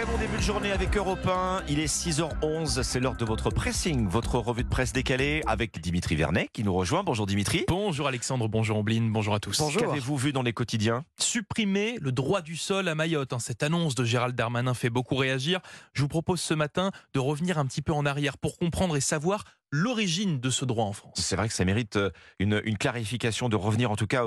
Très bon début de journée avec Europe 1. Il est 6h11, c'est l'heure de votre pressing, votre revue de presse décalée avec Dimitri Vernet qui nous rejoint. Bonjour Dimitri. Bonjour Alexandre, bonjour Ombline, bonjour à tous. Bonjour. Qu'avez-vous vu dans les quotidiens? Supprimer le droit du sol à Mayotte. Hein. Cette annonce de Gérald Darmanin fait beaucoup réagir. Je vous propose ce matin de revenir un petit peu en arrière pour comprendre et savoir l'origine de ce droit en France. C'est vrai que ça mérite euh, une, clarification, de revenir en tout cas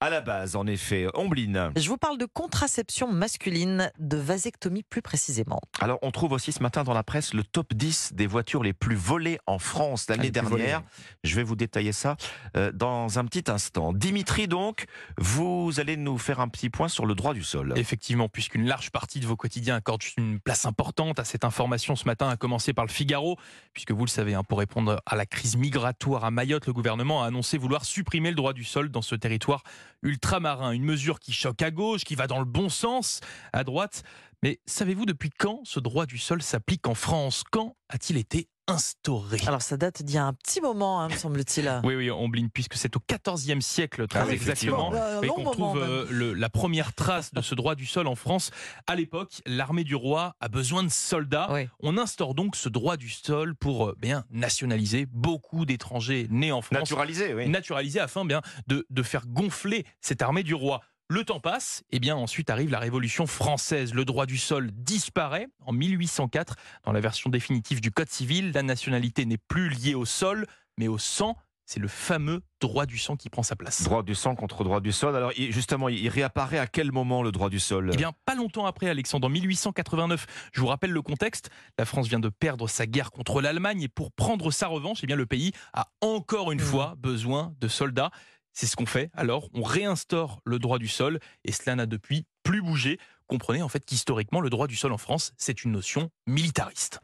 à la base, en effet. Ombline. Je vous parle de contraception masculine, de vasectomie plus précisément. Alors, on trouve aussi ce matin dans la presse le top 10 des voitures les plus volées en France l'année ah, dernière. Je vais vous détailler ça euh, dans un petit instant. Dimitri, donc, vous allez nous faire un petit point sur le droit du sol. Effectivement, puisqu'une large partie de vos quotidiens accorde une place importante à cette information ce matin, à commencer par le Figaro, puisque vous le savez, hein, pour répondre à la crise migratoire à Mayotte, le gouvernement a annoncé vouloir supprimer le droit du sol dans ce territoire ultramarin. Une mesure qui choque à gauche, qui va dans le bon sens à droite. Mais savez-vous depuis quand ce droit du sol s'applique en France? Quand a-t-il été instauré. Alors ça date d'il y a un petit moment, hein, me semble-t-il. Oui, oui, on bline, puisque c'est au XIVe siècle, très ah exactement, et qu'on trouve euh, la première trace de ce droit du sol en France. À l'époque, l'armée du roi a besoin de soldats. On instaure donc ce droit du sol pour euh, bien nationaliser beaucoup d'étrangers nés en France. Naturaliser, oui. Naturaliser afin bien de, de faire gonfler cette armée du roi. Le temps passe, et bien ensuite arrive la Révolution française. Le droit du sol disparaît en 1804. Dans la version définitive du Code civil, la nationalité n'est plus liée au sol, mais au sang. C'est le fameux droit du sang qui prend sa place. Droit du sang contre droit du sol. Alors justement, il réapparaît à quel moment le droit du sol? Eh bien, pas longtemps après, Alexandre, en 1889. Je vous rappelle le contexte. La France vient de perdre sa guerre contre l'Allemagne et pour prendre sa revanche, eh bien, le pays a encore une mmh. fois besoin de soldats. C'est ce qu'on fait. Alors, on réinstaure le droit du sol et cela n'a depuis plus bougé. Comprenez en fait qu'historiquement, le droit du sol en France, c'est une notion militariste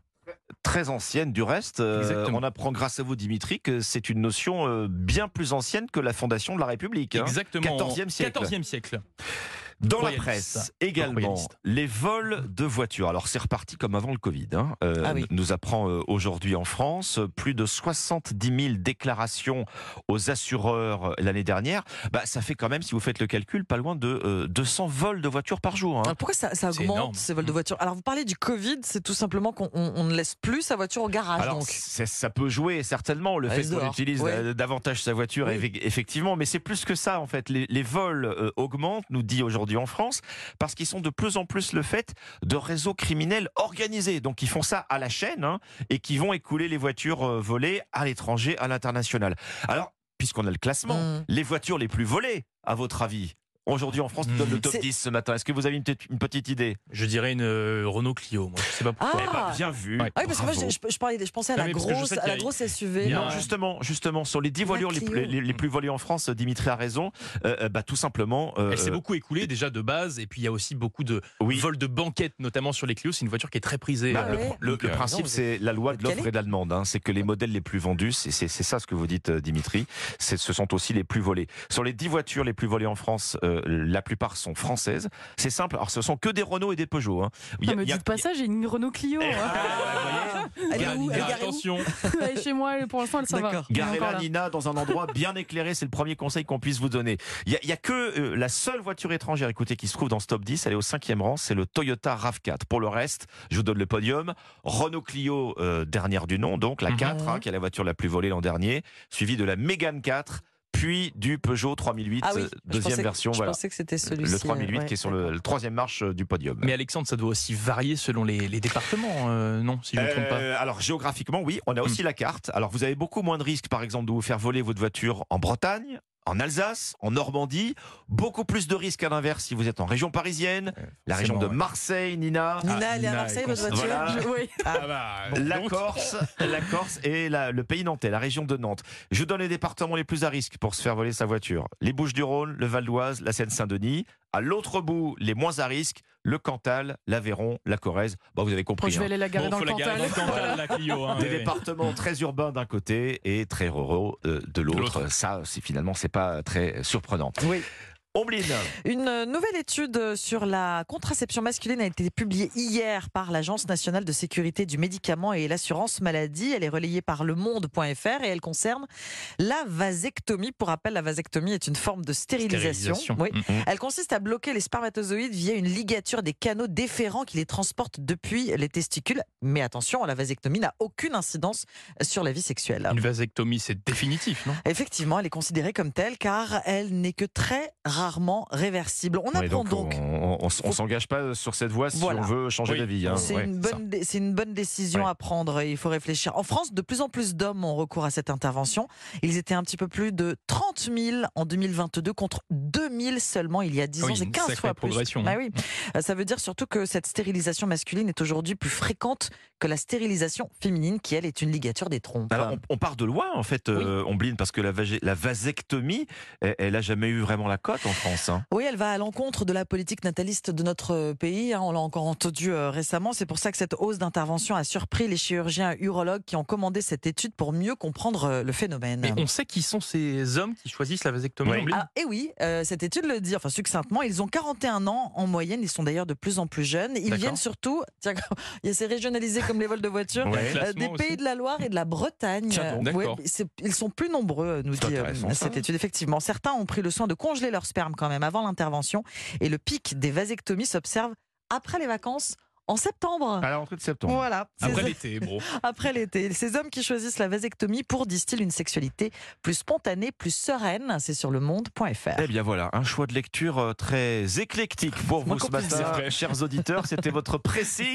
très ancienne du reste. Euh, on apprend grâce à vous, Dimitri, que c'est une notion euh, bien plus ancienne que la fondation de la République. Hein. Exactement. 14e siècle. 14e siècle. Dans la presse également, les vols de voitures. Alors c'est reparti comme avant le Covid. Hein. Euh, ah nous apprend euh, aujourd'hui en France plus de 70 000 déclarations aux assureurs euh, l'année dernière. Bah, ça fait quand même, si vous faites le calcul, pas loin de 200 vols de voitures par jour. Hein. pourquoi ça, augmente ces vols de voitures? Alors vous parlez du Covid, c'est tout simplement qu'on ne laisse plus sa voiture au garage. Alors ça peut jouer certainement le fait qu'on utilise davantage sa voiture, effectivement, mais c'est plus que ça en fait. Les, les vols augmentent, nous dit aujourd'hui en France, parce qu'ils sont de plus en plus le fait de réseaux criminels organisés. Donc ils font ça à la chaîne hein, et qui vont écouler les voitures euh, volées à l'étranger, à l'international. Alors, puisqu'on a le classement, mmh. les voitures les plus volées, à votre avis Aujourd'hui en France, nous donne le top 10 ce matin. Est-ce que vous avez une, une petite idée? Je dirais une euh, Renault Clio. Moi, je sais pas pourquoi. Ah. Eh ben, bien vu. Ah oui, parce que moi, je, parlais, je pensais à la, grosse, à la grosse SUV. Non, justement, justement, sur les 10 voitures les, les, plus volées en France, Dimitri a raison. Euh, euh, bah, tout simplement. Elle s'est beaucoup écoulée déjà de base, et puis il y a aussi beaucoup de vols de banquettes, notamment sur les Clio. C'est une voiture qui est très prisée. Bah, le, principe, c'est la loi de l'offre et de la demande. Hein. C'est que les modèles les plus vendus, c'est ça ce que vous dites, Dimitri. Ce sont aussi les plus volés. Sur les 10 voitures les plus volées en France, la plupart sont françaises. C'est simple. Alors, ce sont que des Renault et des Peugeot. Hein. Il me dites pas ça, j'ai une Renault Clio. Elle est où Attention. Chez moi, pour l'instant, elle s'en va. Garez-la, Nina, dans un endroit bien éclairé. C'est le premier conseil qu'on puisse vous donner. Il y, a, que euh, la seule voiture étrangère, écoutez, qui se trouve dans ce top 10. Elle est au cinquième rang. C'est le Toyota RAV4. Pour le reste, je vous donne le podium. Renault Clio, euh, dernière du nom, donc la 4, mhm. hein, qui est la voiture la plus volée l'an dernier, suivie de la Mégane 4 puis du Peugeot 3008, ah deuxième version. Je pensais que c'était celui-ci. Le 3008 qui est sur le, troisième marche euh, du podium. Mais Alexandre, ça doit aussi varier selon les, départements, euh, non Si je ne me trompe pas. Euh, alors géographiquement, oui, on a aussi hmm. la carte. Alors vous avez beaucoup moins de risques, par exemple, de vous faire voler votre voiture en Bretagne, en Alsace, en Normandie. Beaucoup plus de risques à l'inverse si vous êtes en région parisienne, la région de Marseille, Nina. Nina, elle est à Marseille, votre voiture oui. Ah, bah, la, Corse, la Corse et le pays nantais, la région de Nantes. Je vous donne les départements les plus à risque pour se faire voler sa voiture. Les Bouches-du-Rhône, le Val d'Oise, la Seine-Saint-Denis. À l'autre bout, les moins à risque, le Cantal, l'Aveyron, la Corrèze. Bon, vous avez compris. je vais hein. aller la garer dans, le Cantal. Hein, Des départements très urbains d'un côté et très ruraux euh, de l'autre. Ça, finalement, c'est pas très surprenant. Oui. Une nouvelle étude sur la contraception masculine a été publiée hier par l'Agence nationale de sécurité du médicament et l'assurance maladie. Elle est relayée par le monde.fr et elle concerne la vasectomie. Pour rappel, la vasectomie est une forme de stérilisation. Oui. Mm-hmm. Elle consiste à bloquer les spermatozoïdes via une ligature des canaux déférents qui les transportent depuis les testicules. Mais attention, la vasectomie n'a aucune incidence sur la vie sexuelle. Une vasectomie, c'est définitif, non? Effectivement, elle est considérée comme telle car elle n'est que très rarement réversible. On apprend donc. On, on, s'engage pas sur cette voie si on veut changer d'avis. Hein. C'est une, bonne, une bonne décision à prendre. Il faut réfléchir. En France, de plus en plus d'hommes ont recours à cette intervention. Ils étaient un petit peu plus de 30 000 en 2022 contre 2 000 seulement il y a 10 ans. C'est 15 fois plus. Bah oui. Euh, ça veut dire surtout que cette stérilisation masculine est aujourd'hui plus fréquente que la stérilisation féminine, qui elle est une ligature des trompes. Alors, on, part de loin en fait, euh, on bline parce que la, la vasectomie, elle, elle, a jamais eu vraiment la cote en France. Hein. Oui, elle va à l'encontre de la politique nataliste de notre pays. Hein. on l'a encore entendu euh, récemment. C'est pour ça que cette hausse d'intervention a surpris les chirurgiens urologues qui ont commandé cette étude pour mieux comprendre euh, le phénomène. Mais on sait qui sont ces hommes qui choisissent la vasectomie oui. ah, Et oui, euh, cette étude le dit, enfin succinctement, ils ont 41 ans en moyenne. Ils sont d'ailleurs de plus en plus jeunes. Ils viennent surtout, tiens, il y a ces régionalisés comme les vols de voiture, des pays de la Loire et de la Bretagne. ils sont plus nombreux, nous dit cette étude. Effectivement, certains ont pris le soin de congeler leur sperme quand même avant l'intervention. Et le pic des vasectomies s'observe après les vacances en septembre. À la rentrée de septembre. Voilà. Après l'été, bro. Après l'été. Ces hommes qui choisissent la vasectomie pour distiller une sexualité plus spontanée, plus sereine? C'est sur le monde.fr. Eh bien voilà, un choix de lecture euh, très éclectique pour vous ce matin, chers auditeurs. C'était votre précis.